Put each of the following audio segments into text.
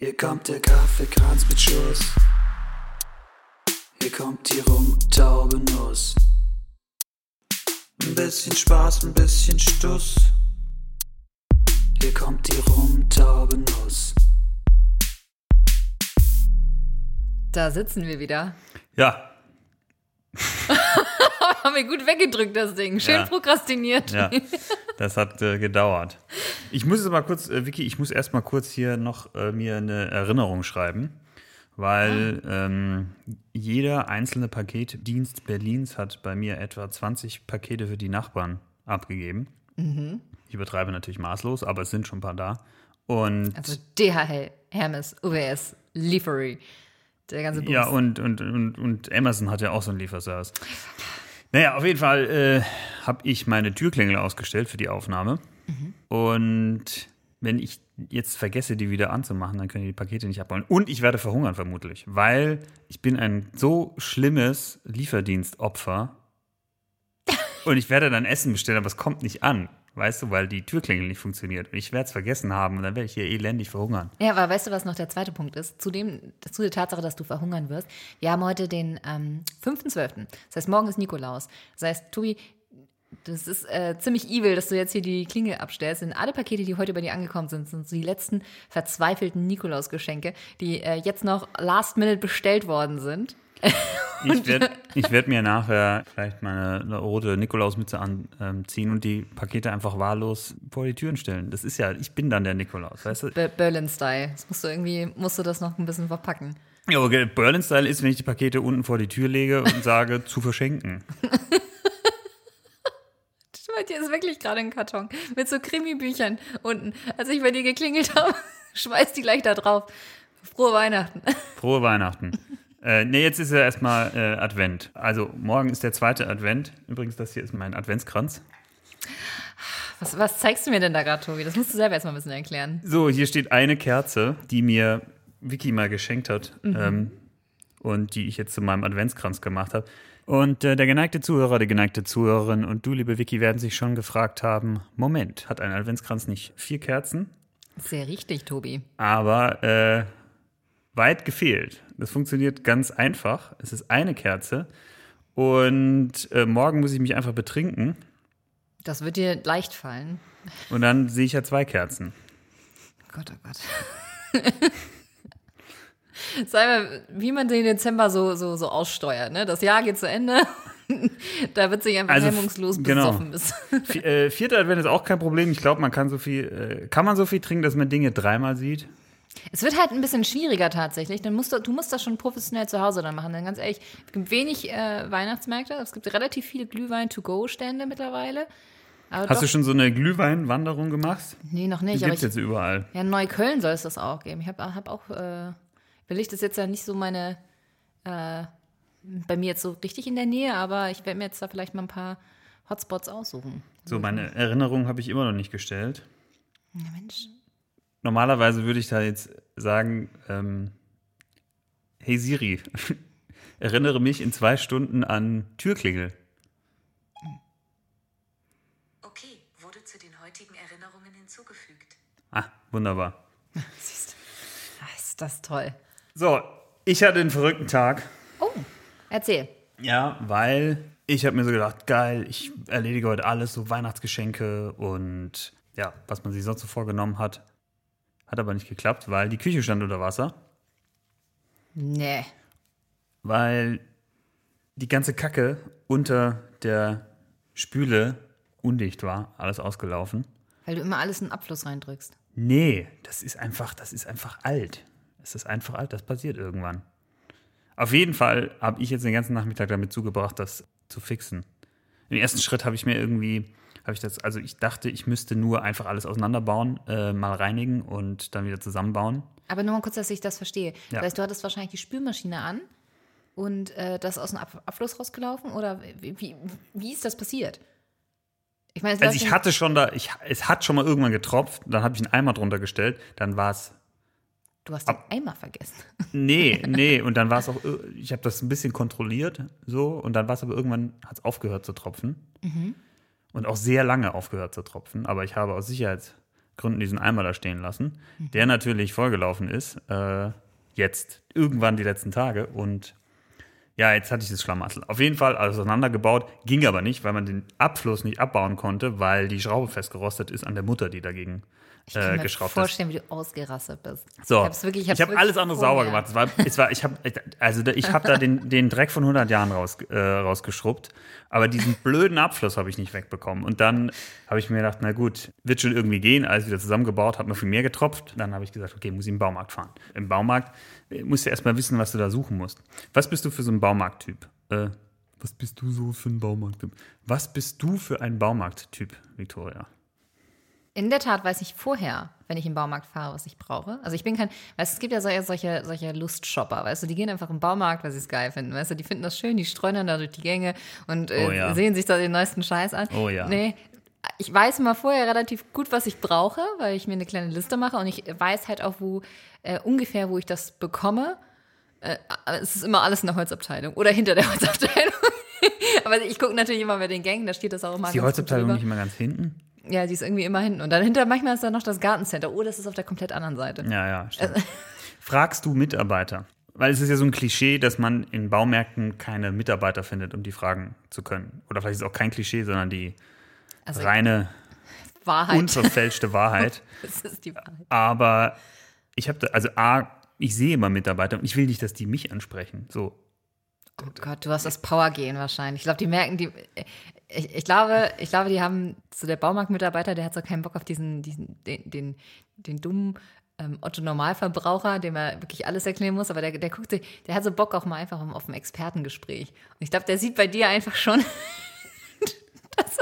Hier kommt der Kaffeekranz mit Schuss. Hier kommt die rumtaube Nuss. Ein bisschen Spaß, ein bisschen Stuss. Hier kommt die rumtaube Nuss. Da sitzen wir wieder. Ja, Haben wir gut weggedrückt, das Ding. Schön Ja. prokrastiniert. ja, das hat äh, gedauert. Ich muss jetzt mal kurz, äh, Vicky, ich muss erst mal kurz hier noch äh, mir eine Erinnerung schreiben, weil ähm, jeder einzelne Paketdienst Berlins hat bei mir etwa 20 Pakete für die Nachbarn abgegeben. Ich übertreibe natürlich maßlos, aber es sind schon ein paar da. Und Also DHL, Hermes, UWS, Liefery. Der ganze Bums. Ja, und, und, und, und Amazon hat ja auch so einen Lieferservice. Naja, auf jeden Fall äh, habe ich meine Türklingel ausgestellt für die Aufnahme. Und wenn ich jetzt vergesse, die wieder anzumachen, dann können die, die Pakete nicht abholen. Und ich werde verhungern vermutlich, weil ich bin ein so schlimmes Lieferdienstopfer. Und ich werde dann Essen bestellen, aber es kommt nicht an. Weißt du, weil die Türklingel nicht funktioniert. Und ich werde es vergessen haben und dann werde ich hier elendig verhungern. Ja, aber weißt du, was noch der zweite Punkt ist? Zu, dem, zu der Tatsache, dass du verhungern wirst. Wir haben heute den ähm, 5.12. Das heißt, morgen ist Nikolaus. Das heißt, Tobi, das ist äh, ziemlich evil, dass du jetzt hier die Klingel abstellst. Denn alle Pakete, die heute bei dir angekommen sind, sind so die letzten verzweifelten Nikolausgeschenke, die äh, jetzt noch last minute bestellt worden sind. Ich werde werd mir nachher vielleicht meine eine rote Nikolausmütze anziehen und die Pakete einfach wahllos vor die Türen stellen. Das ist ja, ich bin dann der Nikolaus, weißt du? Be- Berlin-Style. Das musst du irgendwie, musst du das noch ein bisschen verpacken. Ja, okay, Berlin-Style ist, wenn ich die Pakete unten vor die Tür lege und sage, zu verschenken. Stimmt, hier ist wirklich gerade ein Karton mit so Krimi-Büchern unten. Als ich bei dir geklingelt habe, schmeiß die gleich da drauf. Frohe Weihnachten. Frohe Weihnachten. Äh, nee, jetzt ist ja erstmal äh, Advent. Also morgen ist der zweite Advent. Übrigens, das hier ist mein Adventskranz. Was, was zeigst du mir denn da gerade, Tobi? Das musst du selber erstmal ein bisschen erklären. So, hier steht eine Kerze, die mir Vicky mal geschenkt hat ähm, und die ich jetzt zu meinem Adventskranz gemacht habe. Und äh, der geneigte Zuhörer, die geneigte Zuhörerin und du, liebe Vicky, werden sich schon gefragt haben: Moment, hat ein Adventskranz nicht vier Kerzen? Sehr richtig, Tobi. Aber äh, weit gefehlt. Das funktioniert ganz einfach. Es ist eine Kerze und äh, morgen muss ich mich einfach betrinken Das wird dir leicht fallen. und dann sehe ich ja zwei Kerzen. Gott, oh Gott. Sei mal, wie man den Dezember so, so, so aussteuert, ne? Das Jahr geht zu Ende. da wird sich einfach Also, hemmungslos genau. besoffen. Vi- äh, vierter Advent ist auch kein Problem. Ich glaube, man kann so viel, äh, kann man so viel trinken, dass man Dinge dreimal sieht. Es wird halt ein bisschen schwieriger tatsächlich. Dann musst du, du musst das schon professionell zu Hause dann machen. Denn ganz ehrlich, es gibt wenig äh, Weihnachtsmärkte. Es gibt relativ viele Glühwein-to-go-Stände mittlerweile. Aber Hast doch, du schon so eine Glühweinwanderung gemacht? Nee, noch Die nicht. Aber gibt's ich, jetzt überall. ja, in Neukölln soll es das auch geben. Ich habe hab auch, äh, Willig das ist jetzt ja nicht so meine, äh, bei mir jetzt so richtig in der Nähe, aber ich werde mir jetzt da vielleicht mal ein paar Hotspots aussuchen. So, meine Erinnerung habe ich immer noch nicht gestellt. Ja, Mensch. Normalerweise würde ich da jetzt sagen, ähm, hey Siri, erinnere mich in zwei Stunden an Türklingel. Okay, wurde zu den heutigen Erinnerungen hinzugefügt. Ah, wunderbar. Siehst du. Ah, ist das toll. So, ich hatte einen verrückten Tag. Oh, erzähl. Ja, weil ich habe mir so gedacht, geil, ich erledige heute alles, so Weihnachtsgeschenke und ja, was man sich sonst so vorgenommen hat. Hat aber nicht geklappt, weil die Küche stand unter Wasser, Nee. weil die ganze Kacke unter der Spüle undicht war, alles ausgelaufen. Weil du immer alles in den Abfluss reindrückst. Nee, das ist einfach, das ist einfach alt. Es ist einfach alt, das passiert irgendwann. Auf jeden Fall habe ich jetzt den ganzen Nachmittag damit zugebracht, das zu fixen. Im ersten Schritt habe ich mir irgendwie, habe ich das, also ich dachte, ich müsste nur einfach alles auseinanderbauen, äh, mal reinigen und dann wieder zusammenbauen. Aber nur mal kurz, dass ich das verstehe. Ja. Das heißt, du hattest wahrscheinlich die Spülmaschine an und äh, das aus dem Ab Abfluss rausgelaufen? Oder wie, wie, wie ist das passiert? Ich meine, Also ich hatte schon da, ich, es hat schon mal irgendwann getropft, dann habe ich einen Eimer drunter gestellt, dann war es Du hast den Eimer vergessen. Nee, nee, und dann war es auch, ich habe das ein bisschen kontrolliert, so, und dann war es aber irgendwann, hat es aufgehört zu tropfen. Und auch sehr lange aufgehört zu tropfen, aber ich habe aus Gründen diesen Eimer da stehen lassen, der natürlich vollgelaufen ist, äh, jetzt, irgendwann die letzten Tage. Und ja, jetzt hatte ich das Schlamassel. Auf jeden Fall alles auseinandergebaut, ging aber nicht, weil man den Abfluss nicht abbauen konnte, weil die Schraube festgerostet ist an der Mutter, die dagegen Ich kann äh, mir geschraubt ist. vorstellen, wie du ausgerastet bist. So, ich hab's wirklich, ich habe wirklich alles andere sauber gemacht. Es war, es war, ich habe, also da- ich habe da den, den Dreck von 100 Jahren raus, äh, rausgeschrubbt, aber diesen blöden Abfluss habe ich nicht wegbekommen. Und dann habe ich mir gedacht, na gut, wird schon irgendwie gehen. Alles wieder zusammengebaut, hat noch viel mehr getropft. Dann habe ich gesagt, okay, muss ich im Baumarkt fahren. Im Baumarkt äh, musst du erstmal wissen, was du da suchen musst. Was bist du für so ein Baumarkttyp? Äh, was bist du so für ein Baumarkttyp? Was bist du für ein Baumarkttyp, Victoria? In der Tat weiß ich vorher, wenn ich im Baumarkt fahre, was ich brauche. Also ich bin kein, weißt du, es gibt ja solche, solche, solche Lustshopper, weißt du, die gehen einfach im Baumarkt, weil sie es geil finden, weißt du, die finden das schön, die streunern da durch die Gänge und äh, Oh ja. sehen sich da den neuesten Scheiß an. Oh ja. Nee, ich weiß immer vorher relativ gut, was ich brauche, weil ich mir eine kleine Liste mache und ich weiß halt auch, wo äh, ungefähr, wo ich das bekomme. Äh, es ist immer alles in der Holzabteilung oder hinter der Holzabteilung. aber ich gucke natürlich immer bei den Gängen, da steht das auch immer Ist die Holzabteilung nicht immer ganz hinten? Ja, die ist irgendwie immer hinten. Und dann hinter, manchmal ist da noch das Gartencenter. Oh, das ist auf der komplett anderen Seite. Ja, ja, stimmt. Fragst du Mitarbeiter? Weil es ist ja so ein Klischee, dass man in Baumärkten keine Mitarbeiter findet, um die fragen zu können. Oder vielleicht ist es auch kein Klischee, sondern die Also reine, Wahrheit. unverfälschte Wahrheit. Das ist die Wahrheit. Aber ich habe, also A, ich sehe immer Mitarbeiter und ich will nicht, dass die mich ansprechen. So, Oh Gott, du hast das Power-Gehen wahrscheinlich. Ich glaube, die merken, die. Ich, ich, glaube, ich glaube, die haben so der Baumarktmitarbeiter, der hat so keinen Bock auf diesen, diesen, den, den, den dummen ähm, Otto-Normalverbraucher, dem er wirklich alles erklären muss, aber der, der guckt sich, der hat so Bock auch mal einfach auf ein Expertengespräch. Und ich glaube, der sieht bei dir einfach schon, dass,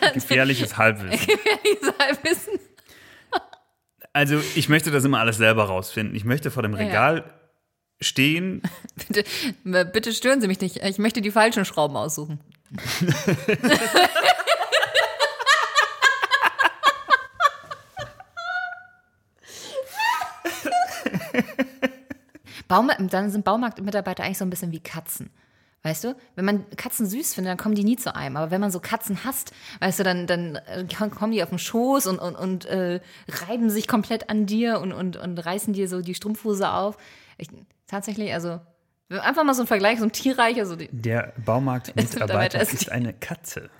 dass gefährliches Halbwissen. dieses Halbwissen. Also ich möchte das immer alles selber rausfinden. Ich möchte vor dem Regal stehen. Bitte, bitte stören Sie mich nicht. Ich möchte die falschen Schrauben aussuchen. Baum, dann sind Baumarktmitarbeiter eigentlich so ein bisschen wie Katzen. Weißt du, wenn man Katzen süß findet, dann kommen die nie zu einem. Aber wenn man so Katzen hasst, weißt du, dann, dann äh, kommen die auf den Schoß und, und, und äh, reiben sich komplett an dir und, und, und reißen dir so die Strumpfhose auf. Ich, tatsächlich, also einfach mal so ein Vergleich, so ein Tierreich, also Der Baumarktmitarbeiter Mitarbeiter ist ist eine Katze.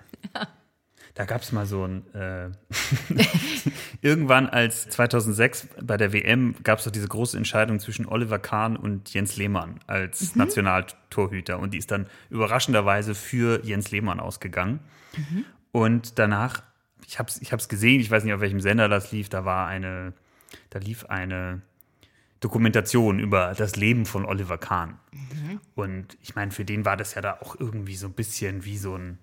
Da gab es mal so ein. Äh, irgendwann als 2006 bei der WM gab es doch diese große Entscheidung zwischen Oliver Kahn und Jens Lehmann als Nationaltorhüter. Und die ist dann überraschenderweise für Jens Lehmann ausgegangen. Und danach, ich habe es ich hab's gesehen, ich weiß nicht, auf welchem Sender das lief, da war eine, da lief eine Dokumentation über das Leben von Oliver Kahn. Und ich meine, für den war das ja da auch irgendwie so ein bisschen wie so ein,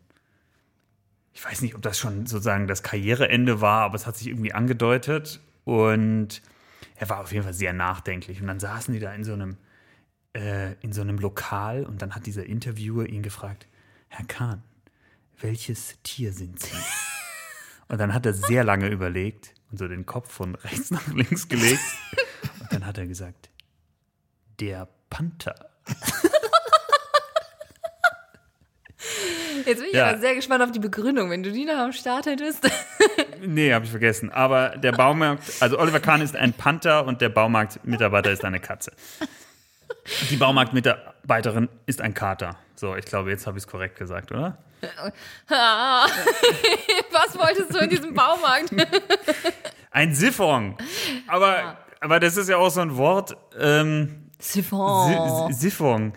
ich weiß nicht, ob das schon sozusagen das Karriereende war, aber es hat sich irgendwie angedeutet. Und er war auf jeden Fall sehr nachdenklich. Und dann saßen die da in so einem, äh, in so einem Lokal und dann hat dieser Interviewer ihn gefragt, Herr Kahn, welches Tier sind Sie? Und dann hat er sehr lange überlegt und so den Kopf von rechts nach links gelegt. Dann hat er gesagt, der Panther. Jetzt bin ich Ja. aber sehr gespannt auf die Begründung, wenn du die noch am Start hättest. Nee, habe ich vergessen. Aber der Baumarkt, also Oliver Kahn ist ein Panther und der Baumarktmitarbeiter ist eine Katze. Die Baumarktmitarbeiterin ist ein Kater. So, ich glaube, jetzt habe ich es korrekt gesagt, oder? Was wolltest du in diesem Baumarkt? Ein Siphon. Aber, aber das ist ja auch so ein Wort. Ähm, Siphon. Si- Siphon.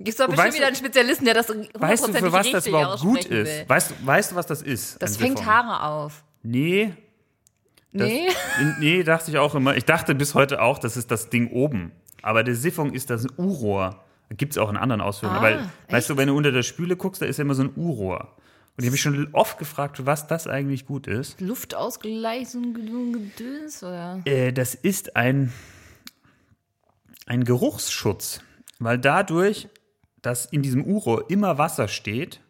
Gibt's doch bestimmt Weißt wieder einen Spezialisten, der das Weißt du, für was das richtig überhaupt gut ist? Weißt, du- weißt du, was das ist? Das fängt Siphon? Haare auf. Nee. Das, Nee? Nee, dachte ich auch immer. Ich dachte bis heute auch, das ist das Ding oben. Aber der Siphon ist das U-Rohr. Gibt es auch in anderen Ausführungen. Ah, Weil, weißt du, wenn du unter der Spüle guckst, da ist ja immer so ein U-Rohr. Und ich habe mich schon oft gefragt, was das eigentlich gut ist. Luftausgleich, so ein Gedöns, oder? Äh, das ist ein, ein Geruchsschutz. Weil dadurch, dass in diesem U-Rohr immer Wasser steht,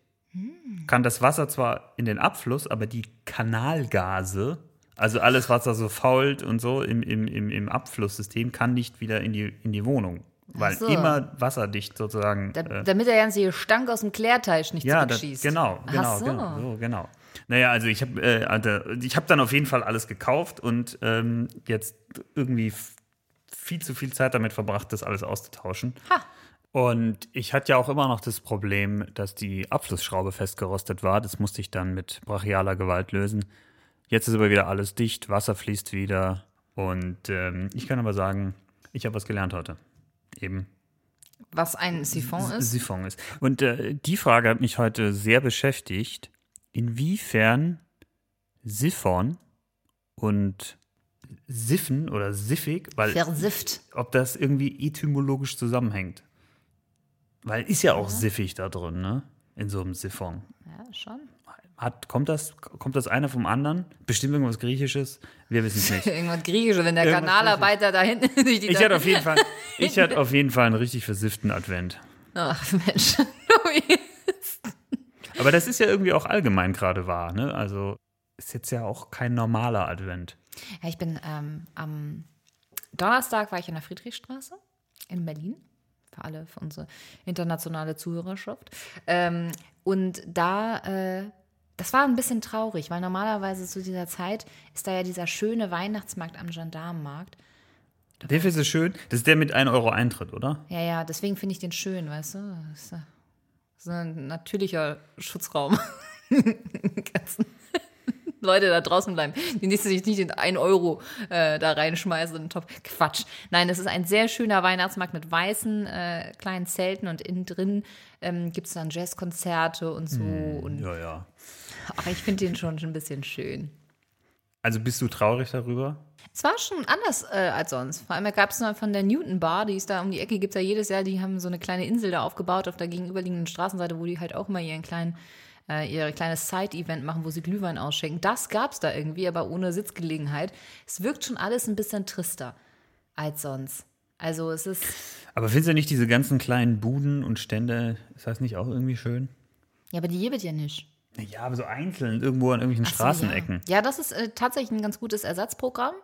kann das Wasser zwar in den Abfluss, aber die Kanalgase, also alles, was da so fault und so im, im, im, im Abflusssystem, kann nicht wieder in die, in die Wohnung weil so. immer wasserdicht sozusagen. Da, äh, damit der ganze Gestank aus dem Klärteich nicht ja, das, zurückschießt. genau, Ach genau, so. genau, so, genau. Naja, also ich habe äh, ich hab dann auf jeden Fall alles gekauft und ähm, jetzt irgendwie viel zu viel Zeit damit verbracht, das alles auszutauschen. Ha. Und ich hatte ja auch immer noch das Problem, dass die Abflussschraube festgerostet war. Das musste ich dann mit brachialer Gewalt lösen. Jetzt ist aber wieder alles dicht, Wasser fließt wieder. Und ähm, ich kann aber sagen, ich habe was gelernt heute. Eben Was ein Siphon ist. Siphon ist. Und äh, die Frage hat mich heute sehr beschäftigt, inwiefern Siphon und Siffen oder siffig, weil Versifft. ob das irgendwie etymologisch zusammenhängt. Weil ist ja auch siffig da drin, ne? In so einem Siphon. Ja, schon. Hat, kommt, das, kommt das einer vom anderen? Bestimmt irgendwas Griechisches? Wir wissen es nicht. Irgendwas Griechisches, wenn der Irgendwas Kanalarbeiter da hinten durch die Ich hatte auf jeden Fall, ich hatte auf jeden Fall einen richtig versifften Advent. Ach Mensch. Aber das ist ja irgendwie auch allgemein gerade wahr, ne? Also ist jetzt ja auch kein normaler Advent. Ja, ich bin ähm, am Donnerstag war ich in der Friedrichstraße in Berlin. Für alle, für unsere internationale Zuhörerschaft. Ähm, und da, äh, das war ein bisschen traurig, weil normalerweise zu dieser Zeit ist da ja dieser schöne Weihnachtsmarkt am Gendarmenmarkt. Der ist so schön. Das ist der mit 1 Euro Eintritt, oder? Ja, ja, deswegen finde ich den schön, weißt du? Das ist, so ein natürlicher Schutzraum. Leute da draußen bleiben, die nicht sich nicht in 1 Euro äh, da reinschmeißen in den Topf. Quatsch. Nein, es ist ein sehr schöner Weihnachtsmarkt mit weißen äh, kleinen Zelten und innen drin ähm, gibt es dann Jazzkonzerte und so. Und, Ja, ja. aber ich finde den schon, ein bisschen schön. Also bist du traurig darüber? Es war schon anders äh, als sonst. Vor allem gab es noch von der Newton Bar, die ist da um die Ecke, gibt es ja jedes Jahr, die haben so eine kleine Insel da aufgebaut auf der gegenüberliegenden Straßenseite, wo die halt auch mal ihren kleinen, äh, ihr kleines Side-Event machen, wo sie Glühwein ausschenken. Das gab es da irgendwie, aber ohne Sitzgelegenheit. Es wirkt schon alles ein bisschen trister als sonst. Also es ist, Aber findest du nicht diese ganzen kleinen Buden und Stände, ist das nicht auch irgendwie schön? ja, aber die gibt es ja nicht. Ja, aber so einzeln irgendwo an irgendwelchen so, Straßenecken. Ja, ja das ist äh, tatsächlich ein ganz gutes Ersatzprogramm,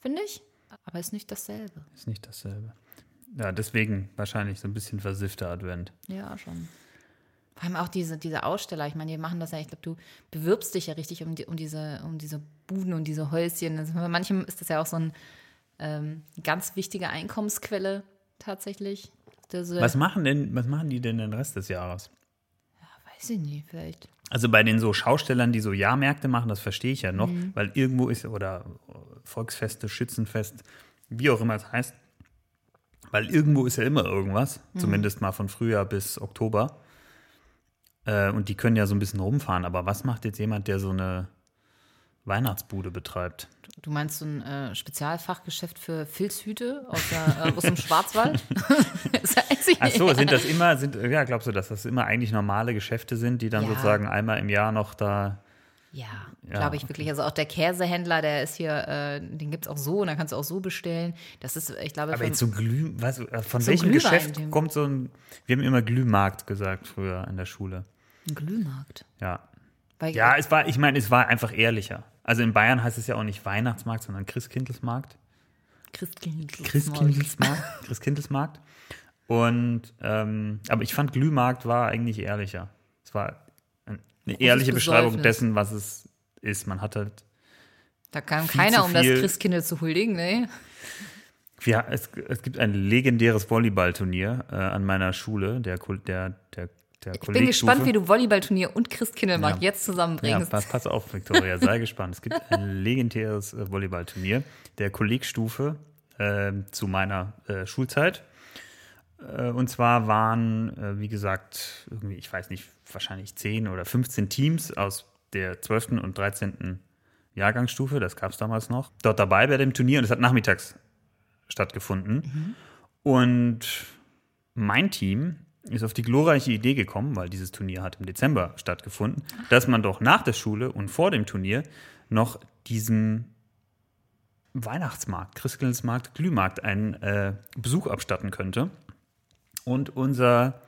finde ich. Aber ist nicht dasselbe. Ist nicht dasselbe. Ja, deswegen wahrscheinlich so ein bisschen versiffter Advent. Ja, schon. Vor allem auch diese, diese Aussteller, ich meine, die machen das ja, ich glaube, du bewirbst dich ja richtig um, die, um, diese, um diese Buden und diese Häuschen. Also bei manchem ist das ja auch so eine ähm, ganz wichtige Einkommensquelle tatsächlich. Diese, Was machen denn, was machen die denn den Rest des Jahres? weiß ich nicht, vielleicht. Also bei den so Schaustellern, die so Jahrmärkte machen, das verstehe ich ja noch, Mhm. weil irgendwo ist, oder Volksfeste, Schützenfest, wie auch immer es heißt, weil irgendwo ist ja immer irgendwas, Mhm. zumindest mal von Frühjahr bis Oktober. Äh, und die können ja so ein bisschen rumfahren, aber was macht jetzt jemand, der so eine Weihnachtsbude betreibt? Du meinst so ein äh, Spezialfachgeschäft für Filzhüte aus, der, äh, aus dem Schwarzwald? Ach so, sind das immer, sind, ja, glaubst du, dass das immer eigentlich normale Geschäfte sind, die dann Ja. sozusagen einmal im Jahr noch da Ja, Ja, glaube ich wirklich. Also auch der Käsehändler, der ist hier, äh, den gibt es auch so und dann kannst du auch so bestellen. Das ist, ich glaube, Aber jetzt so Glüh, was, äh, von welchem Glühwein, Geschäft kommt so ein, wir haben immer Glühmarkt gesagt früher in der Schule. Ein Glühmarkt. Ja. Weil, Ja, es war, ich meine, es war einfach ehrlicher. Also in Bayern heißt es ja auch nicht Weihnachtsmarkt, sondern Christkindlesmarkt. Christkindlesmarkt. Christkindlesmarkt. Christkindlesmarkt. Und, ähm, aber ich fand Glühmarkt war eigentlich ehrlicher. Es war ein- eine ehrliche Beschreibung Besäufnis. dessen, was es ist. Man hat halt, Da kam keiner, um das Christkindl zu huldigen, ne? wir, es, es gibt ein legendäres Volleyballturnier äh, an meiner Schule, der, der, der, der Ich bin gespannt, wie du Volleyballturnier und Christkindlmarkt Ja. jetzt Ja, zusammenbringst. pass, pass auf, Victoria, sei gespannt. Es gibt ein legendäres äh, Volleyballturnier der Kollegstufe äh, zu meiner äh, Schulzeit. Äh, und zwar waren, äh, wie gesagt, irgendwie, ich weiß nicht, wahrscheinlich 10 oder 15 Teams aus der 12. und 13. Jahrgangsstufe, das gab es damals noch, dort dabei bei dem Turnier und es hat nachmittags stattgefunden. Und mein Team ist auf die glorreiche Idee gekommen, weil dieses Turnier hat im Dezember stattgefunden, dass man doch nach der Schule und vor dem Turnier noch diesem Weihnachtsmarkt, Christkindlesmarkt, Glühmarkt einen äh, Besuch abstatten könnte. Und unser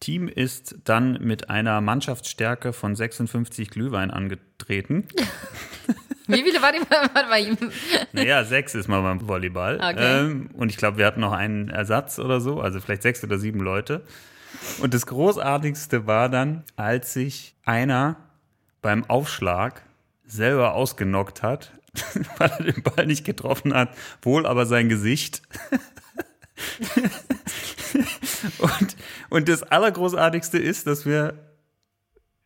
Team ist dann mit einer Mannschaftsstärke von 56 Glühwein angetreten. Wie viele waren die? Warte mal. Naja, sechs ist mal beim Volleyball. Okay. Ähm, und ich glaube, wir hatten noch einen Ersatz oder so, also vielleicht sechs oder sieben Leute. Und das Großartigste war dann, als sich einer beim Aufschlag selber ausgenockt hat, weil er den Ball nicht getroffen hat, wohl aber sein Gesicht. und, und das Allergroßartigste ist, dass wir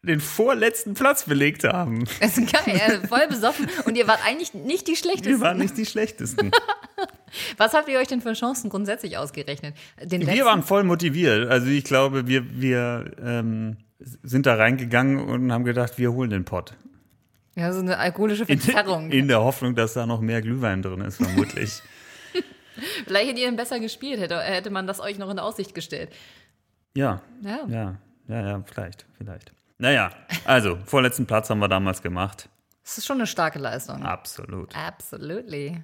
den vorletzten Platz belegt haben. Das ist geil, voll besoffen. Und ihr wart eigentlich nicht die Wir schlechtesten. waren nicht die schlechtesten. Was habt ihr euch denn für Chancen grundsätzlich ausgerechnet? Den Wir waren voll motiviert. Also ich glaube, wir, wir ähm, sind da reingegangen und haben gedacht, wir holen den Pott. Ja, so eine alkoholische In, Verzerrung. in der Hoffnung, dass da noch mehr Glühwein drin ist, vermutlich. Vielleicht hättet ihr ihn besser gespielt, hätte, hätte man das euch noch in Aussicht gestellt. ja, Ja. ja, ja, ja, vielleicht, vielleicht. Naja, also, vorletzten Platz haben wir damals gemacht. Das ist schon eine starke Leistung. Absolut. Absolutely.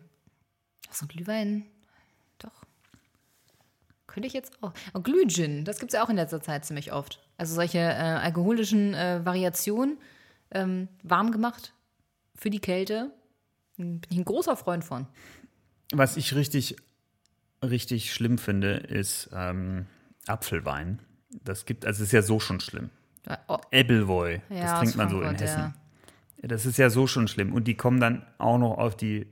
So ein Glühwein, doch. Könnte ich jetzt auch. Und Glühgin, das gibt es ja auch in letzter Zeit ziemlich oft. Also solche äh, alkoholischen äh, Variationen, ähm, warm gemacht für die Kälte. Bin ich ein großer Freund von. Was ich richtig, richtig schlimm finde, ist ähm, Apfelwein. Das gibt, also es ist ja so schon schlimm. Oh, Appleboy, ja, das trinkt man so in Hessen. Ja. Das ist ja so schon schlimm. Und die kommen dann auch noch auf die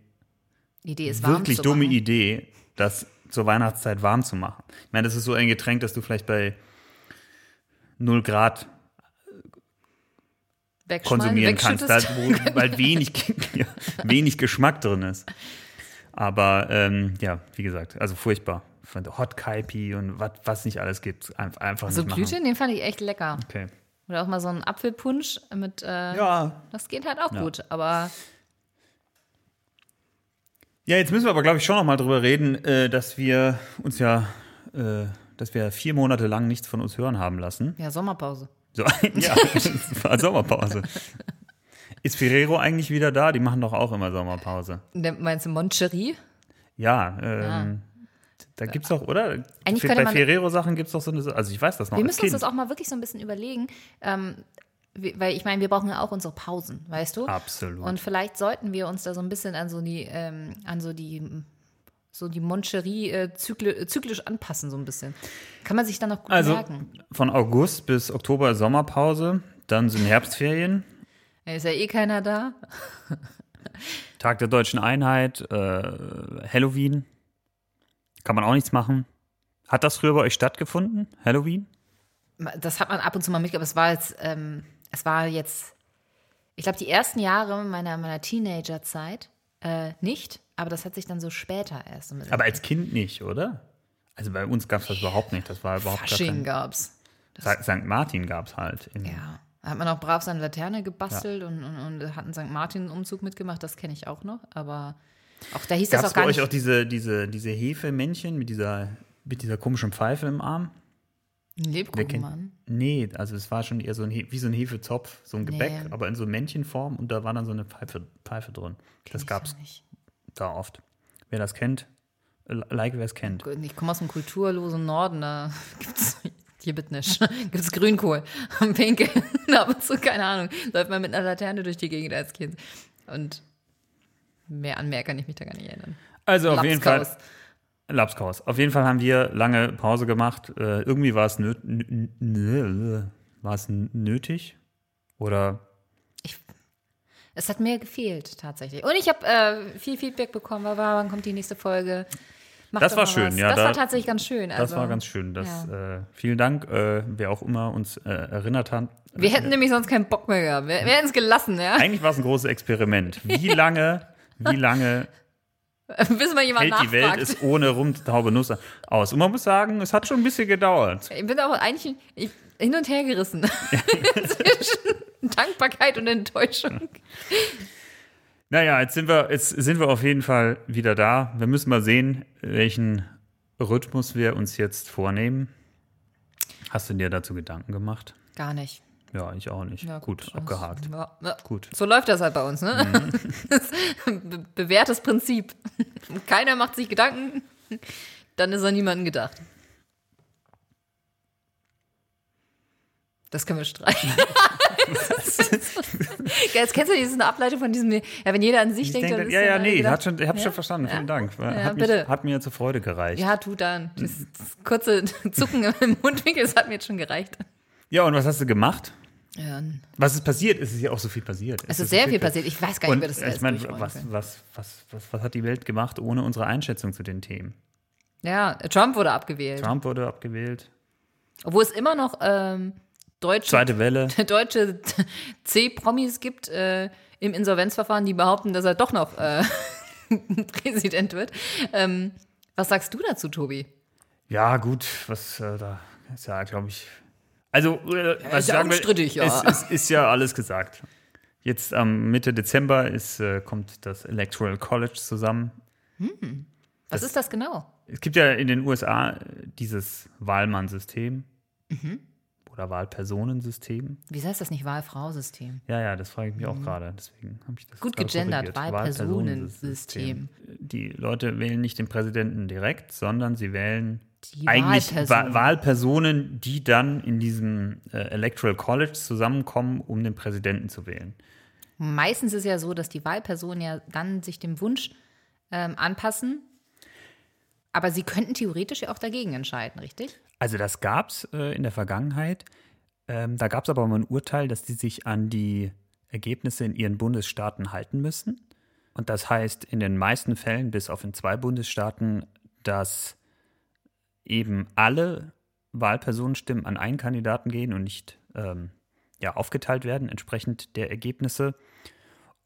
Die Idee ist warm wirklich dumme machen. Idee, das zur Weihnachtszeit warm zu machen. Ich meine, das ist so ein Getränk, das du vielleicht bei 0 Grad Wegschmeißen, konsumieren kannst, da, wo, weil wenig, ja, wenig Geschmack drin ist. Aber ähm, ja, wie gesagt, also furchtbar. Von Hot Kaipi und wat, was nicht alles gibt, einfach, So nicht machen. Den fand ich echt lecker. Okay. Oder auch mal so ein Apfelpunsch mit, äh, Ja, das geht halt auch Ja. gut. Aber Ja, jetzt müssen wir aber, glaube ich, schon noch mal drüber reden, äh, dass wir uns ja, äh, dass wir vier Monate lang nichts von uns hören haben lassen. ja, Sommerpause. So, ja, es war Sommerpause. Ist Ferrero eigentlich wieder da? Die machen doch auch immer Sommerpause. Der- Meinst du Moncherie? Ja, ähm, da gibt's doch, oder? Eigentlich Bei Ferrero-Sachen gibt's doch so eine, also ich weiß das noch Wir müssen uns Kind. das auch mal wirklich so ein bisschen überlegen. Ähm, weil ich meine, wir brauchen ja auch unsere Pausen, weißt du? Absolut. Und vielleicht sollten wir uns da so ein bisschen an so die, ähm, an so die, so die Moncherie äh, zykli äh, zyklisch anpassen, so ein bisschen. Kann man sich dann noch gut also merken. von August bis Oktober ist Sommerpause, dann sind Herbstferien, Ist ja eh keiner da. Tag der Deutschen Einheit, äh, Halloween. Kann man auch nichts machen. Hat das früher bei euch stattgefunden? Halloween? Das hat man ab und zu mal mitgekriegt, aber es war jetzt, ähm, es war jetzt, ich glaube, die ersten Jahre meiner, meiner Teenagerzeit äh, nicht, aber das hat sich dann so später erst. so Aber als Kind nicht, oder? Also bei uns gab es das überhaupt nicht. Das war überhaupt Fasching gab's. kein... St. Martin gab es halt. Ja. Da hat man auch brav seine Laterne gebastelt und, und, und hat einen St. Martin-Umzug mitgemacht, das kenne ich auch noch. Aber auch da hieß Gab das es auch bei gar euch nicht. auch diese, diese, diese Hefemännchen mit dieser, mit dieser komischen Pfeife im Arm? Ein Wer Lebkuchen, kennt- Mann. Nee, also es war schon eher so ein, wie so ein Hefezopf, so ein Gebäck, Nee. aber in so Männchenform und da war dann so eine Pfeife, Pfeife drin. Das Ich gab es da oft. Wer das kennt, like wer es kennt. Ich komme aus dem kulturlosen Norden, da gibt's hier bitte nicht. Gibt's Grünkohl und Pinkel. Ab und zu, keine Ahnung. Läuft man mit einer Laterne durch die Gegend als Kind. Und mehr an mehr kann ich mich da gar nicht erinnern. Also auf jeden Fall. Lapskaus. Auf jeden Fall haben wir lange Pause gemacht. Äh, irgendwie war es nö nö- nö- war es nötig. Oder Es hat mir gefehlt, tatsächlich. Und ich habe äh, viel Feedback bekommen. war, Wann kommt die nächste Folge? Macht Das war schön, was. ja, Das da- war tatsächlich ganz schön. das also, war ganz schön. Das, ja. äh, vielen Dank, äh, wer auch immer uns äh, erinnert hat. Wir hätten nämlich sonst keinen Bock mehr gehabt. Wir, wir hätten es gelassen, ja. Eigentlich war es ein großes Experiment. Wie lange, wie lange Bis mal jemand hält die Welt nachfragt. es ohne rumtaube Nuss aus? Und man muss sagen, es hat schon ein bisschen gedauert. Ich bin aber eigentlich ich, hin und her gerissen. Zwischen Dankbarkeit und Enttäuschung. Naja, jetzt sind wir, jetzt sind wir auf jeden Fall wieder da. Wir müssen mal sehen, welchen Rhythmus wir uns jetzt vornehmen. Hast du dir dazu Gedanken gemacht? Gar nicht. Ja, ich auch nicht. Ja, gut, das- abgehakt. Ja, ja. Gut. So läuft das halt bei uns, ne? Mhm. Bewährtes Prinzip. Keiner macht sich Gedanken, dann ist an niemanden gedacht. Das können wir streichen. Jetzt kennst du diese Ableitung von diesem, ja, wenn jeder an sich Ich denkt, denke, dann ist ja, ja, nee, gedacht- hat schon, ich habe Ja? schon verstanden. Vielen Ja. Dank. Hat, Ja, mich, hat mir zur Freude gereicht. Ja, tu dann. Das, das kurze Zucken im Mundwinkel, das hat mir jetzt schon gereicht. Ja, und was hast du gemacht? Ja, Was ist passiert? Es ist ja auch so viel passiert. es ist sehr viel passiert. Ich weiß gar nicht, wer das ich alles meine, was, was, was, was hat die Welt gemacht ohne unsere Einschätzung zu den Themen? Ja, Trump wurde abgewählt. Trump wurde abgewählt. Obwohl es immer noch ähm, deutsche, Zweite Welle. deutsche C-Promis gibt äh, im Insolvenzverfahren, die behaupten, dass er doch noch äh, Präsident wird. Ähm, was sagst du dazu, Tobi? Ja, gut, was äh, da ist ja, glaube ich. Also, äh, was ist ja sagen will, unstrittig, ja. Es, es ist ja alles gesagt. Jetzt am Mitte Dezember ist, äh, kommt das Electoral College zusammen. Was ist das genau? Es gibt ja in den USA dieses Wahlmann-System Mhm. oder Wahlpersonensystem. Wieso heißt das nicht Wahl-Frau-System? Ja, ja, das frage ich mich auch gerade. Deswegen habe ich das Mhm. Gut gegendert. Wahlpersonensystem. Die Leute wählen nicht den Präsidenten direkt, sondern sie wählen Die eigentlich Wahlperson. Wa Wahlpersonen, die dann in diesem äh, Electoral College zusammenkommen, um den Präsidenten zu wählen. Meistens ist ja so, dass die Wahlpersonen ja dann sich dem Wunsch ähm, anpassen. Aber sie könnten theoretisch ja auch dagegen entscheiden, richtig? Also das gab es äh, in der Vergangenheit. Ähm, da gab es aber mal ein Urteil, dass die sich an die Ergebnisse in ihren Bundesstaaten halten müssen. Und das heißt in den meisten Fällen, bis auf in zwei Bundesstaaten, dass eben alle Wahlpersonenstimmen an einen Kandidaten gehen und nicht ähm, ja, aufgeteilt werden, entsprechend der Ergebnisse.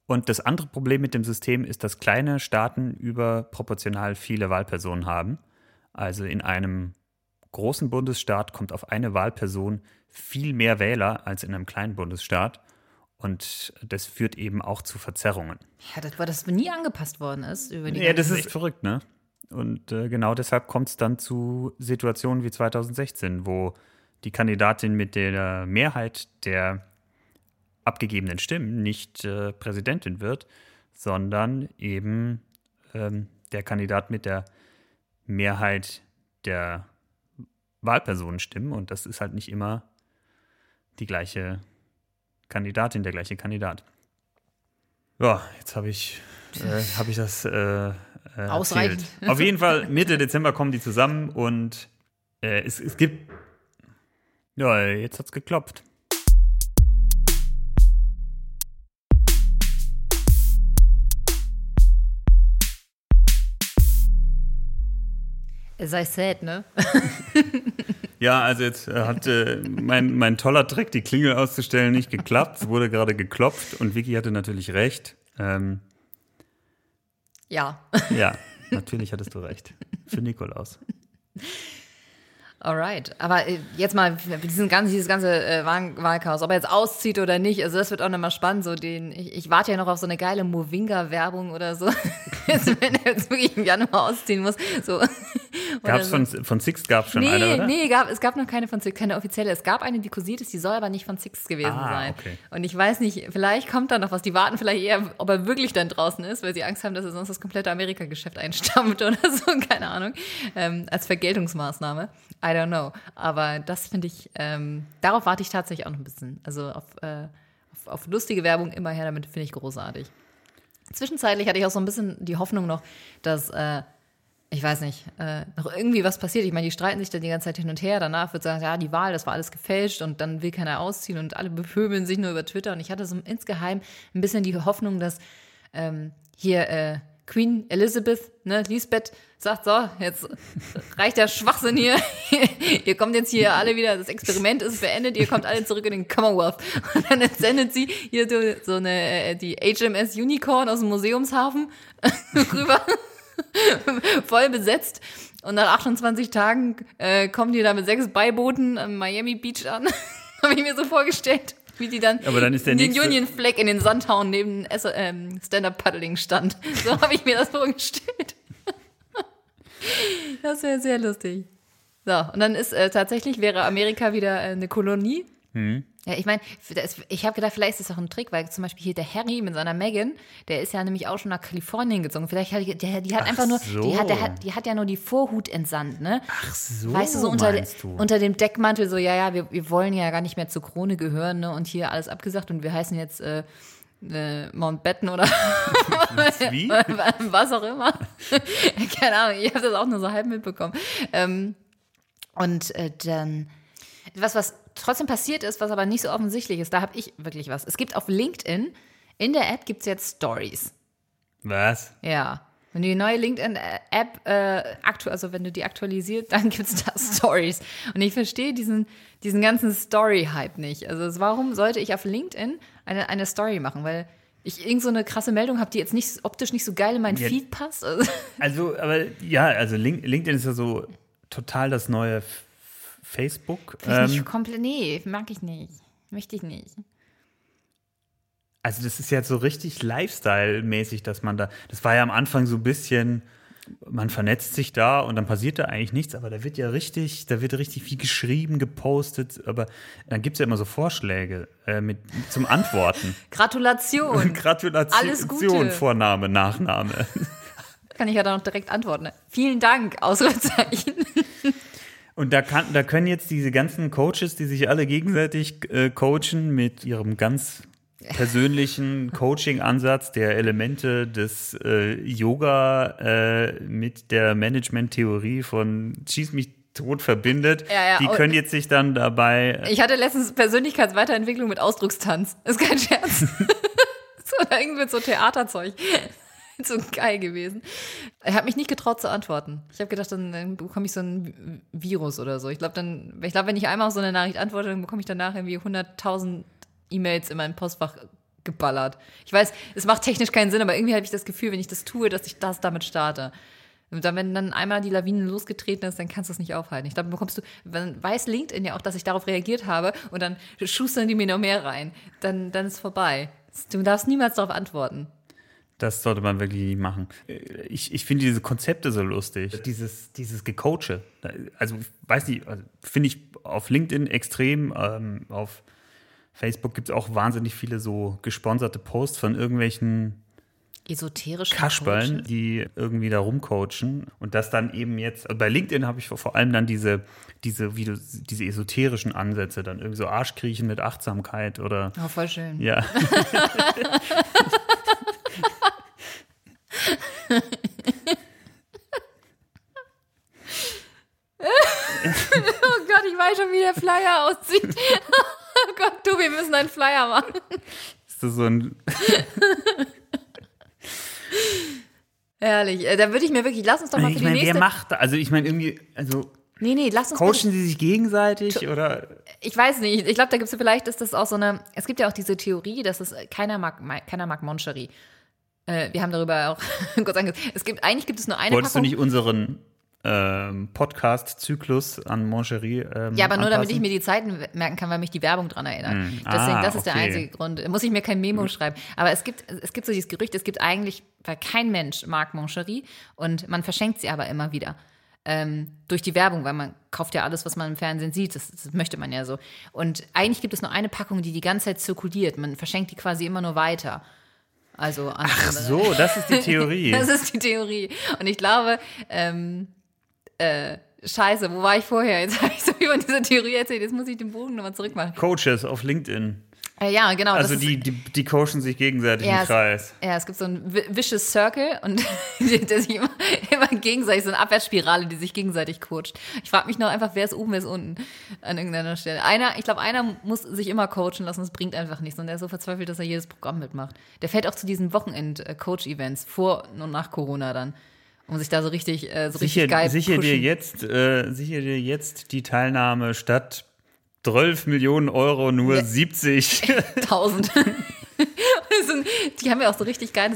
Und das andere Problem mit dem System ist, dass kleine Staaten überproportional viele Wahlpersonen haben. Also in einem großen Bundesstaat kommt auf eine Wahlperson viel mehr Wähler als in einem kleinen Bundesstaat. Und das führt eben auch zu Verzerrungen. Ja, das, weil das nie angepasst worden ist. Über die Ja, das ist verrückt, ne? Und äh, genau deshalb kommt es dann zu Situationen wie 2016, wo die Kandidatin mit der Mehrheit der abgegebenen Stimmen nicht äh, Präsidentin wird, sondern eben ähm, der Kandidat mit der Mehrheit der Wahlpersonenstimmen. Und das ist halt nicht immer die gleiche Kandidatin, der gleiche Kandidat. Ja, jetzt habe ich, äh, hab ich das äh, äh, Ausreichend. erzählt. Auf jeden Fall, Mitte Dezember kommen die zusammen und äh, es, es gibt. Ja, jetzt hat's geklopft. Sei sad, ne? Ja, also jetzt äh, hat äh, mein, mein toller Trick, die Klingel auszustellen, nicht geklappt. Es wurde gerade geklopft und Vicky hatte natürlich recht. Ähm, Ja. ja, natürlich hattest du recht. Für Nikolaus. Alright. Aber äh, jetzt mal diesen ganzen, dieses ganze äh, Wahl- Wahlchaos, ob er jetzt auszieht oder nicht, also das wird auch nochmal spannend. So den, ich, ich warte ja noch auf so eine geile Movinga-Werbung oder so. Wenn er jetzt wirklich im Januar ausziehen muss. So. Es so. von, von Six gab schon Nee, eine, oder? nee, gab, es gab noch keine von Six, keine offizielle. Es gab eine, die kursiert ist, die soll aber nicht von Six gewesen Ah, sein. okay. Und ich weiß nicht, vielleicht kommt da noch was. Die warten vielleicht eher, ob er wirklich dann draußen ist, weil sie Angst haben, dass er sonst das komplette Amerika-Geschäft einstampft oder so, keine Ahnung. Ähm, als Vergeltungsmaßnahme. I don't know. Aber das finde ich, ähm, darauf warte ich tatsächlich auch noch ein bisschen. Also auf, äh, auf, auf lustige Werbung immer her, damit finde ich großartig. Zwischenzeitlich hatte ich auch so ein bisschen die Hoffnung noch, dass, äh, ich weiß nicht, äh, noch irgendwie was passiert. Ich meine, die streiten sich dann die ganze Zeit hin und her. Danach wird sagen, ja, die Wahl, das war alles gefälscht und dann will keiner ausziehen und alle bepöbeln sich nur über Twitter. Und ich hatte so insgeheim ein bisschen die Hoffnung, dass ähm, hier äh, Queen Elizabeth, ne, Lisbeth, sagt so, jetzt reicht der Schwachsinn hier. ihr kommt jetzt hier alle wieder, das Experiment ist beendet, ihr kommt alle zurück in den Commonwealth. Und dann sendet sie hier so, so eine, äh, die HMS Unicorn aus dem Museumshafen rüber, voll besetzt. Und nach 28 Tagen äh, kommen die da mit sechs Beibooten am Miami Beach an. Habe ich mir so vorgestellt, wie die dann, Aber dann ist der den Union Flag in den Sand hauen neben ähm, Stand-Up-Paddling stand. So habe ich mir das vorgestellt. Das wäre sehr lustig. So, und dann ist äh, tatsächlich, wäre Amerika wieder äh, eine Kolonie Ja, ich meine, ich habe gedacht, vielleicht ist das auch ein Trick, weil zum Beispiel hier der Harry mit seiner Megan, der ist ja nämlich auch schon nach Kalifornien gezogen. Vielleicht hat die, der, die hat Ach einfach nur, so. die hat, hat, die hat ja nur die Vorhut entsandt, ne? Ach so, weißt du, so unter, du? unter dem Deckmantel, so, ja, ja, wir, wir wollen ja gar nicht mehr zur Krone gehören, ne? Und hier alles abgesagt und wir heißen jetzt äh, äh, Mountbatten oder Wie? was auch immer. Keine Ahnung, ich habe das auch nur so halb mitbekommen. Ähm, und äh, dann, was, was trotzdem passiert ist, was aber nicht so offensichtlich ist, da habe ich wirklich was. Es gibt auf LinkedIn, in der App gibt es jetzt Stories. Was? Ja. Wenn du die neue LinkedIn-App, äh, aktu also wenn du die aktualisierst, dann gibt es da Stories. Und ich verstehe diesen, diesen ganzen Story-Hype nicht. Also warum sollte ich auf LinkedIn eine, eine Story machen? Weil ich irgend so eine krasse Meldung habe, die jetzt nicht optisch nicht so geil in meinen Ja. Feed passt. Also, Also, aber ja, also Link, LinkedIn ist ja so total das neue Facebook. Ähm, nicht komplett, nee, mag ich nicht. Möchte ich nicht. also, das ist jetzt so richtig Lifestyle-mäßig, dass man da. Das war ja am Anfang so ein bisschen. Man vernetzt sich da und dann passiert da eigentlich nichts, aber da wird ja richtig, da wird richtig viel geschrieben, gepostet, aber dann gibt es ja immer so Vorschläge äh, mit, zum Antworten. Gratulation. Gratulation, Alles Gute. Vorname, Nachname. Kann ich ja dann noch direkt antworten. Vielen Dank, Ausrufezeichen. Und da, kann, da können jetzt diese ganzen Coaches, die sich alle gegenseitig äh, coachen mit ihrem ganz persönlichen Coaching-Ansatz der Elemente des äh, Yoga äh, mit der Management-Theorie von Schieß mich tot verbindet. Ja, ja, die und- können jetzt sich dann dabei Ich hatte letztens Persönlichkeitsweiterentwicklung mit Ausdruckstanz. Ist kein Scherz. so, irgendwie so Theaterzeug. so geil gewesen. Er hat mich nicht getraut zu antworten. Ich habe gedacht, dann, dann bekomme ich so ein Virus oder so. Ich glaube, dann, wenn ich einmal auf so eine Nachricht antworte, dann bekomme ich danach irgendwie 100.000 E-Mails in mein Postfach geballert. Ich weiß, es macht technisch keinen Sinn, aber irgendwie habe ich das Gefühl, wenn ich das tue, dass ich das damit starte. Und dann, wenn dann einmal die Lawine losgetreten ist, dann kannst du es nicht aufhalten. Ich glaube, bekommst du, dann weiß LinkedIn ja auch, dass ich darauf reagiert habe und dann schustern die mir noch mehr rein. Dann, dann ist vorbei. Du darfst niemals darauf antworten. Das sollte man wirklich nicht machen. Ich, ich finde diese Konzepte so lustig. Dieses, dieses Gecoache. Also, ich weiß nicht, also, finde ich auf LinkedIn extrem. Ähm, auf Facebook gibt es auch wahnsinnig viele so gesponserte Posts von irgendwelchen Esoterische Kaschballen, Coaches. die irgendwie da rumcoachen. Und das dann eben jetzt, also bei LinkedIn habe ich vor- vor allem dann diese, diese, wie du, diese esoterischen Ansätze, dann irgendwie so Arschkriechen mit Achtsamkeit oder Oh, voll schön. ja. Oh Gott, ich weiß schon, wie der Flyer aussieht. Oh Gott, du, wir müssen einen Flyer machen. Ist das so ein Herrlich. Äh, Da würde ich mir wirklich, lass uns doch mal für Ich die meine, wer nächste. macht da? Also ich meine irgendwie, also nee, nee, lass uns bitte- coachen sie sich gegenseitig oder? Ich weiß nicht. Ich glaube, da gibt es vielleicht, ist das auch so eine. Es gibt ja auch diese Theorie, dass es keiner mag, keiner mag Moncherie. Äh, wir haben darüber auch kurz angesagt. Es gibt eigentlich gibt es nur eine Wolltest du Packung. nicht unseren ähm, Podcast-Zyklus an Moncherie ähm, ja, aber nur damit ich mir die Zeiten merken kann, weil mich die Werbung dran erinnert. Deswegen, Ah, das ist der okay. einzige Grund. Muss ich mir kein Memo schreiben. Aber es gibt, es gibt so dieses Gerücht, es gibt eigentlich, weil kein Mensch mag Moncherie und man verschenkt sie aber immer wieder. Ähm, durch die Werbung, weil man kauft ja alles, was man im Fernsehen sieht. Das, das möchte man ja so. Und eigentlich gibt es nur eine Packung, die die ganze Zeit zirkuliert. Man verschenkt die quasi immer nur weiter. Also an Ach so, das ist die Theorie. Das ist die Theorie. Und ich glaube, ähm, äh, scheiße, wo war ich vorher? Jetzt habe ich so über diese Theorie erzählt. Jetzt muss ich den Bogen nochmal zurückmachen. Coaches auf LinkedIn. Äh, ja, genau. Also die, die, die coachen sich gegenseitig Ja, im es- Kreis. ja, es gibt so einen vi- vicious Circle und der sich immer, immer gegenseitig, so eine Abwärtsspirale, die sich gegenseitig coacht. Ich frage mich noch einfach, wer ist oben, wer ist unten an irgendeiner Stelle. Einer, ich glaube, einer muss sich immer coachen lassen, das bringt einfach nichts. Und der ist so verzweifelt, dass er jedes Programm mitmacht. Der fährt auch zu diesen Wochenend-Coach-Events vor und nach Corona dann, um sich da so richtig, äh, so richtig Sicher, geil sicher, dir pushen. jetzt, äh, sicher dir jetzt die Teilnahme statt 12 Millionen Euro nur 70. 1000. Das sind- die haben ja auch so richtig geil.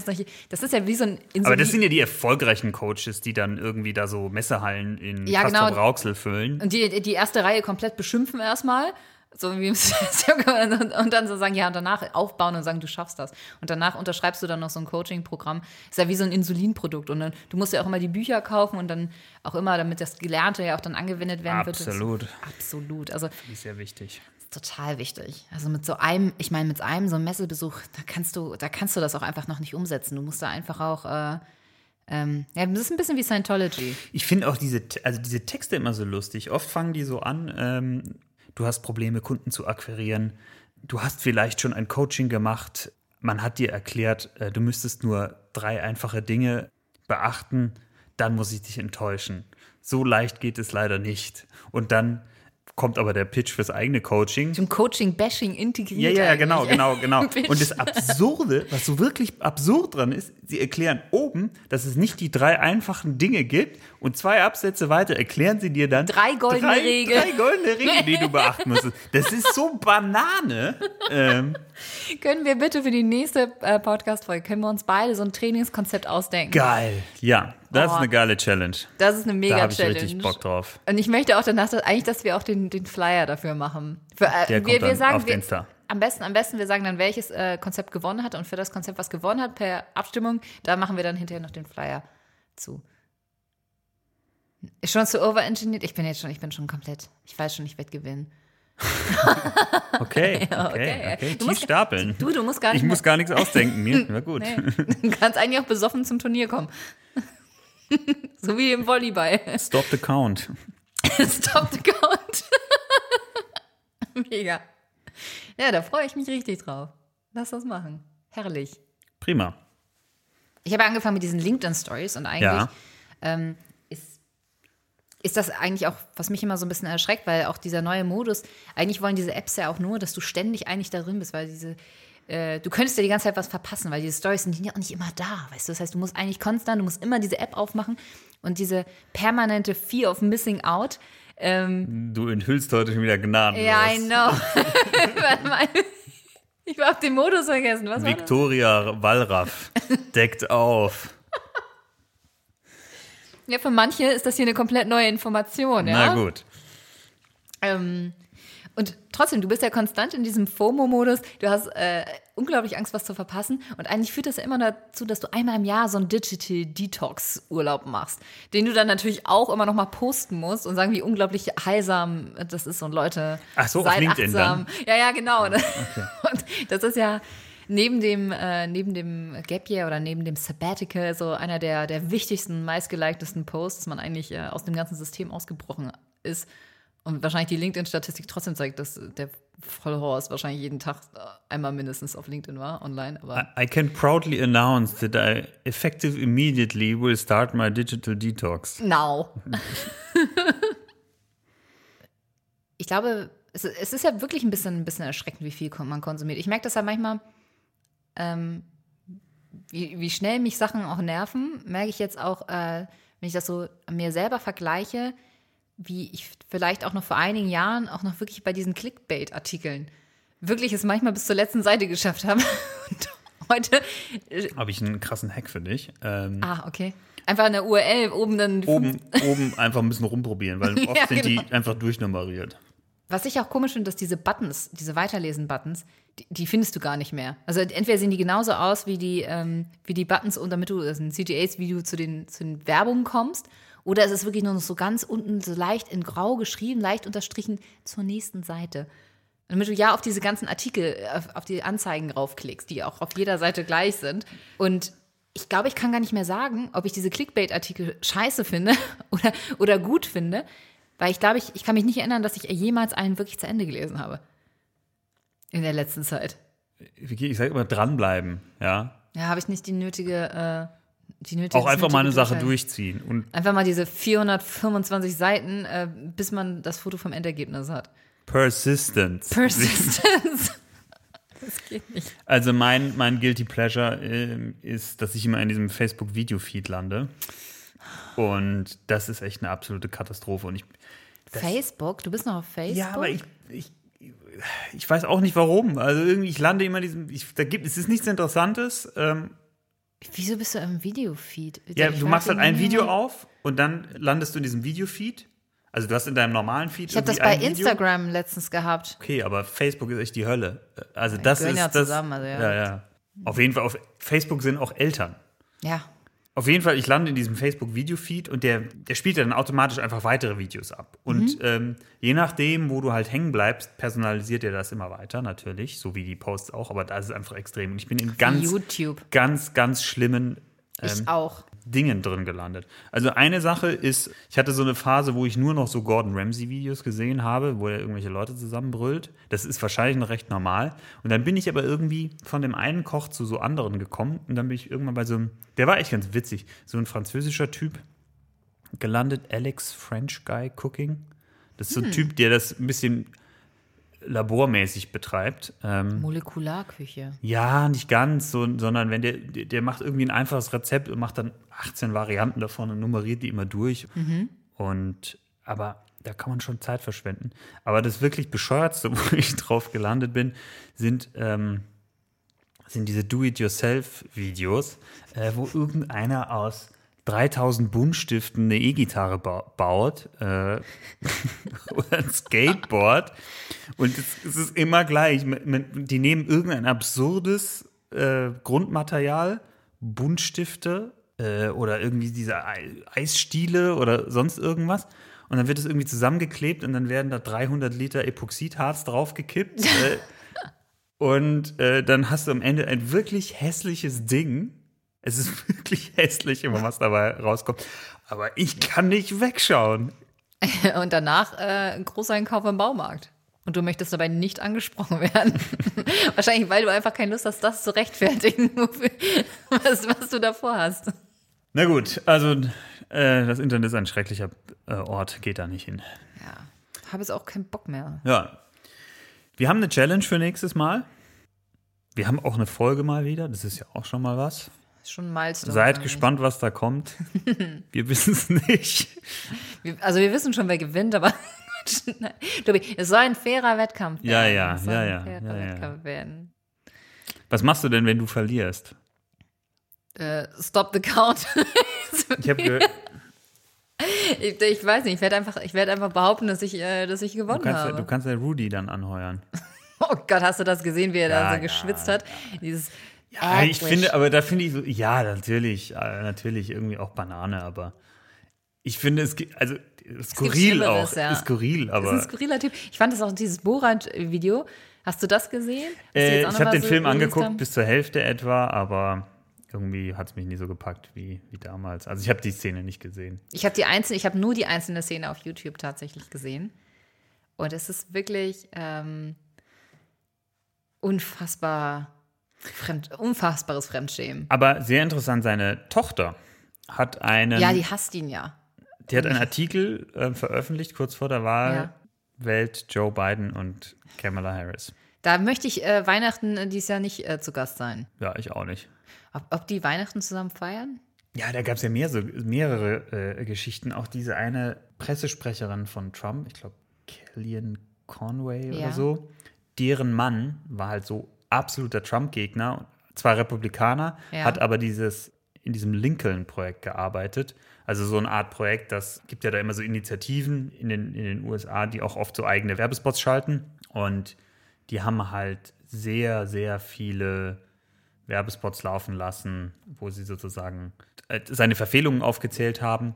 Das ist ja wie so ein Insulin. Aber das sind ja die erfolgreichen Coaches, die dann irgendwie da so Messehallen in Ja, Castrop genau. Rauxel füllen. Und die, die erste Reihe komplett beschimpfen erstmal. So wie im und und dann so sagen, ja, und danach aufbauen und sagen, du schaffst das. Und danach unterschreibst du dann noch so ein Coaching-Programm. Ist ja wie so ein Insulinprodukt. Und dann, du musst ja auch immer die Bücher kaufen und dann auch immer, damit das Gelernte ja auch dann angewendet werden wird. Absolut. Absolut. Also ist sehr wichtig. total wichtig. Also mit so einem, ich meine, mit so einem so einem Messebesuch, da kannst du, da kannst du das auch einfach noch nicht umsetzen. Du musst da einfach auch, äh, ähm, ja, das ist ein bisschen wie Scientology. Ich finde auch diese, also diese Texte immer so lustig. Oft fangen die so an, ähm, du hast Probleme, Kunden zu akquirieren. Du hast vielleicht schon ein Coaching gemacht. Man hat dir erklärt, äh, du müsstest nur drei einfache Dinge beachten, dann muss ich dich enttäuschen. So leicht geht es leider nicht. Und dann kommt aber der Pitch fürs eigene Coaching. Zum Coaching-Bashing Ja, integriert. ja, ja, genau, eigentlich. genau, genau. Pitch. Und das Absurde, was so wirklich absurd dran ist, sie erklären oben, dass es nicht die drei einfachen Dinge gibt und zwei Absätze weiter erklären sie dir dann Drei goldene drei, Regeln. Drei goldene Regeln, die du beachten musst. Das ist so Banane. Ähm, Können wir bitte für die nächste äh, Podcast-Folge, können wir uns beide so ein Trainingskonzept ausdenken? geil. Ja, das ist Oh. eine geile Challenge. Das ist eine Da habe ich Mega-Challenge. richtig Bock drauf. Und ich möchte auch danach, dass, eigentlich, dass wir auch den, den Flyer dafür machen. Für, äh, Der kommt wir, wir dann sagen, auf wir, Insta. Am besten, am besten, wir sagen dann, welches äh, Konzept gewonnen hat und für das Konzept, was gewonnen hat, per Abstimmung, da machen wir dann hinterher noch den Flyer zu. Ist schon zu overengineert? Ich bin jetzt schon, ich bin schon komplett. Ich weiß schon, ich werde gewinnen. Okay, okay, okay. okay. Du musst- stapeln. Du, du musst gar nicht Ich muss gar nichts ausdenken. Mir, na gut. Nee. Du kannst eigentlich auch besoffen zum Turnier kommen. so wie im Volleyball. Stop the count. Stop the count. Mega. Ja, da freue ich mich richtig drauf. Lass das machen. Herrlich. Prima. Ich habe angefangen mit diesen LinkedIn-Stories und eigentlich Ja. ähm, ist das eigentlich auch, was mich immer so ein bisschen erschreckt, weil auch dieser neue Modus, eigentlich wollen diese Apps ja auch nur, dass du ständig eigentlich da drin bist, weil diese, äh, du könntest ja die ganze Zeit was verpassen, weil diese Stories sind ja auch nicht immer da, weißt du? Das heißt, du musst eigentlich konstant, du musst immer diese App aufmachen und diese permanente Fear of Missing Out. Du enthüllst heute schon wieder Gnadenlos. Ja, I know. Ich habe den Modus vergessen. Was war? Victoria Wallraff deckt auf. Ja, für manche ist das hier eine komplett neue Information, ja. Na gut. Ähm, und trotzdem, du bist ja konstant in diesem FOMO-Modus. Du hast äh, unglaublich Angst, was zu verpassen. Und eigentlich führt das ja immer dazu, dass du einmal im Jahr so einen Digital Detox-Urlaub machst, den du dann natürlich auch immer noch mal posten musst und sagen, wie unglaublich heilsam das ist und Leute. Ach so, auf seid LinkedIn achtsam. Ja, ja, genau. Und das ist ja neben dem, äh, neben dem Gap Year oder neben dem Sabbatical so einer der, der wichtigsten, meistgeliktesten Posts, dass man eigentlich äh, aus dem ganzen System ausgebrochen ist. Und wahrscheinlich die LinkedIn-Statistik trotzdem zeigt, dass der Vollhorst wahrscheinlich jeden Tag äh, einmal mindestens auf LinkedIn war, online. Aber I can proudly announce that I effective immediately will start my digital detox. now. ich glaube, es, es ist ja wirklich ein bisschen, ein bisschen erschreckend, wie viel man konsumiert. Ich merke das ja manchmal, ähm, wie, wie schnell mich Sachen auch nerven, merke ich jetzt auch, äh, wenn ich das so mir selber vergleiche, wie ich vielleicht auch noch vor einigen Jahren auch noch wirklich bei diesen Clickbait-Artikeln wirklich es manchmal bis zur letzten Seite geschafft habe. Und heute, Habe ich einen krassen Hack für dich. Ähm, ah, okay. Einfach eine URL oben dann. oben, oben einfach ein bisschen rumprobieren, weil oft Ja, sind genau. die einfach durchnummeriert. Was ich auch komisch finde, dass diese Buttons, diese Weiterlesen-Buttons, die, die findest du gar nicht mehr. Also entweder sehen die genauso aus wie die, ähm, wie die Buttons, und damit du, das sind CTAs, wie du zu den, zu den Werbungen kommst. Oder es ist wirklich nur noch so ganz unten, so leicht in grau geschrieben, leicht unterstrichen zur nächsten Seite. Damit du ja auf diese ganzen Artikel, auf, auf die Anzeigen raufklickst, die auch auf jeder Seite gleich sind. Und ich glaube, ich kann gar nicht mehr sagen, ob ich diese Clickbait-Artikel scheiße finde oder, oder gut finde, weil ich glaube, ich, ich kann mich nicht erinnern, dass ich jemals einen wirklich zu Ende gelesen habe. In der letzten Zeit. Vicky, Ich sage immer dranbleiben, ja. Ja, habe ich nicht die nötige, äh, die nötige. Auch einfach mal eine Sache durchziehen. Und Einfach mal diese 425 Seiten, äh, bis man das Foto vom Endergebnis hat. Persistence. Persistence. das geht nicht. Also mein, mein Guilty Pleasure ähm, ist, dass ich immer in diesem Facebook-Video-Feed lande. Und das ist echt eine absolute Katastrophe. Und ich, Facebook? Du bist noch auf Facebook? ja, aber ich, ich, ich weiß auch nicht warum. Also irgendwie, ich lande immer in diesem, ich, da gibt, es ist nichts Interessantes. Ähm, Wieso bist du im Videofeed? ja, Ich du machst halt ein Video auf und dann landest du in diesem Video-Feed. Also du hast in deinem normalen Feed Ich habe das bei ein Video. Instagram letztens gehabt. Okay, aber Facebook ist echt die Hölle. Also das gehören ist ja das. zusammen, also ja. ja, ja. Auf jeden Fall auf Facebook sind auch Eltern. Ja. Auf jeden Fall, ich lande in diesem Facebook-Video-Feed und der, der spielt dann automatisch einfach weitere Videos ab. Und ähm, je nachdem, wo du halt hängen bleibst, personalisiert er das immer weiter, natürlich, so wie die Posts auch, aber da ist es einfach extrem. Und ich bin in ganz, YouTube. ganz, ganz schlimmen Ich auch. Dingen drin gelandet. Also eine Sache ist, ich hatte so eine Phase, wo ich nur noch so Gordon Ramsay-Videos gesehen habe, wo er irgendwelche Leute zusammenbrüllt. Das ist wahrscheinlich noch recht normal. Und dann bin ich aber irgendwie von dem einen Koch zu so anderen gekommen und dann bin ich irgendwann bei so einem, der war echt ganz witzig, so ein französischer Typ gelandet, Alex French Guy Cooking. Das ist so ein Typ, der das ein bisschen labormäßig betreibt. Ähm, Molekularküche. ja, nicht ganz, so, sondern wenn der der macht irgendwie ein einfaches Rezept und macht dann 18 Varianten davon und nummeriert die immer durch. Und aber da kann man schon Zeit verschwenden. Aber das wirklich bescheuertste, wo ich drauf gelandet bin, sind, ähm, sind diese Do-it-yourself-Videos, äh, wo irgendeiner aus 3000 Buntstiften eine E-Gitarre ba baut äh, oder ein Skateboard. Und es, es ist immer gleich. Die nehmen irgendein absurdes äh, Grundmaterial, Buntstifte äh, oder irgendwie diese Ei- Eisstiele oder sonst irgendwas. Und dann wird es irgendwie zusammengeklebt und dann werden da 300 Liter Epoxidharz draufgekippt. äh, und äh, dann hast du am Ende ein wirklich hässliches Ding. Es ist wirklich hässlich, immer was dabei rauskommt. Aber ich kann nicht wegschauen. Und danach äh, ein Großeinkauf im Baumarkt. Und du möchtest dabei nicht angesprochen werden. Wahrscheinlich, weil du einfach keine Lust hast, das zu rechtfertigen, was, was du davor hast. Na gut, also äh, das Internet ist ein schrecklicher äh, Ort, geht da nicht hin. Ja. Habe jetzt auch keinen Bock mehr. Ja. Wir haben eine Challenge für nächstes Mal. Wir haben auch eine Folge mal wieder. Das ist ja auch schon mal was. Ist schon Milestone. Seid gespannt, was da kommt. Wir wissen es nicht. Wir, also wir wissen schon, wer gewinnt, aber. Tobi, es soll ein fairer Wettkampf werden. Ja, ja, ja, ja, ja, ja. Wettkampf werden. Was machst du denn, wenn du verlierst? Äh, stop the count. Ich habe ge ich, ich weiß nicht, ich werde einfach, ich werd einfach behaupten, dass ich, äh, dass ich du, gewonnen kannst ja, habe. du kannst ja Rudy dann anheuern. oh Gott, hast du das gesehen, wie er Ja, da so ja, geschwitzt hat? Dieses Ja, ich finde, aber da finde ich so, ja, natürlich, äh, natürlich irgendwie auch Banane, aber ich finde, es gibt, also skurril Schlimmeres, auch, ja. skurril, Das aber ist ein skurriler Typ. Ich fand das auch dieses Borat-Video. Hast du das gesehen? Äh, auch ich habe den was Film angeguckt haben? bis zur Hälfte etwa, aber irgendwie hat es mich nie so gepackt wie, wie damals. Also ich habe die Szene nicht gesehen. Ich habe die einzelne, ich habe nur die einzelne Szene auf YouTube tatsächlich gesehen. Und es ist wirklich ähm, unfassbar fremd, unfassbares Fremdschämen. Aber sehr interessant, seine Tochter hat einen, Ja, die hasst ihn ja. die hat einen Artikel äh, veröffentlicht kurz vor der Wahl, Ja. wählt Joe Biden und Kamala Harris. Da möchte ich äh, Weihnachten äh, dieses Jahr nicht äh, zu Gast sein. Ja, ich auch nicht. Ob, ob die Weihnachten zusammen feiern? Ja, da gab es ja mehr so, mehrere äh, Geschichten. Auch diese eine Pressesprecherin von Trump, ich glaube Kellyanne Conway Ja. oder so, deren Mann war halt so absoluter Trump-Gegner, zwar Republikaner, Ja. hat aber dieses in diesem Lincoln-Projekt gearbeitet. Also so eine Art Projekt, das gibt ja da immer so Initiativen in den, in den USA, die auch oft so eigene Werbespots schalten. Und die haben halt sehr, sehr viele Werbespots laufen lassen, wo sie sozusagen äh, seine Verfehlungen aufgezählt haben.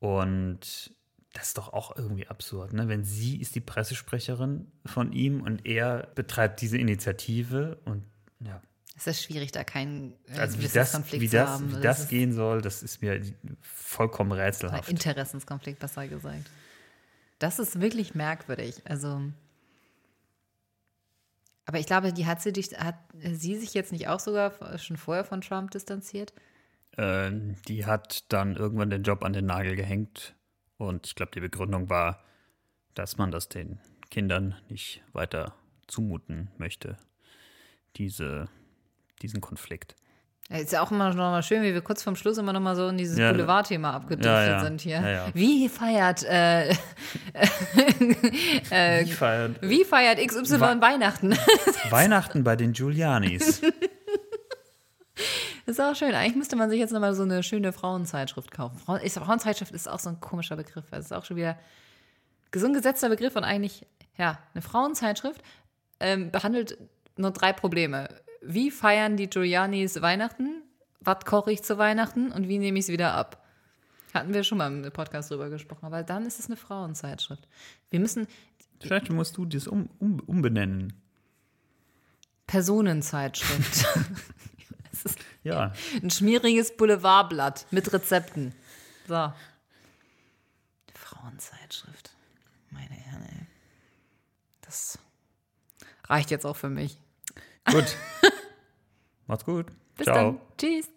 Und das ist doch auch irgendwie absurd, ne? Wenn sie ist die Pressesprecherin von ihm und er betreibt diese Initiative und ja. Es ist schwierig, da keinen äh, Also wie das, wie zu das, haben. wie das gehen soll, das ist mir vollkommen ein rätselhaft. Interessenskonflikt, besser gesagt. Das ist wirklich merkwürdig. Also. Aber ich glaube, die hat sie, dich, hat sie sich jetzt nicht auch sogar schon vorher von Trump distanziert? Äh, die hat dann irgendwann den Job an den Nagel gehängt und ich glaube, die Begründung war, dass man das den Kindern nicht weiter zumuten möchte, diese, diesen Konflikt. Ist ja auch immer noch mal schön, wie wir kurz vorm Schluss immer noch mal so in dieses Ja, Boulevardthema abgedriftet ja, ja. sind hier. Wie feiert äh, Ich feiere wie feiert XY Wa- Weihnachten? Weihnachten bei den Giulianis. Das ist auch schön. Eigentlich müsste man sich jetzt nochmal so eine schöne Frauenzeitschrift kaufen. Frauen, ich, Frauenzeitschrift ist auch so ein komischer Begriff. Es ist auch schon wieder so ein gesetzter Begriff und eigentlich, ja, eine Frauenzeitschrift ähm, behandelt nur drei Probleme. Wie feiern die Giulianis Weihnachten? was koche ich zu Weihnachten und wie nehme ich es wieder ab. Hatten wir schon mal im Podcast drüber gesprochen, aber dann ist es eine Frauenzeitschrift. Wir müssen Vielleicht musst du das um, um, umbenennen. Personenzeitschrift. Ja. ein schmieriges Boulevardblatt mit Rezepten. So. Frauenzeitschrift. Meine Herren, ey. Das reicht jetzt auch für mich. Gut. Macht's gut. Bis Ciao. dann. Tschüss.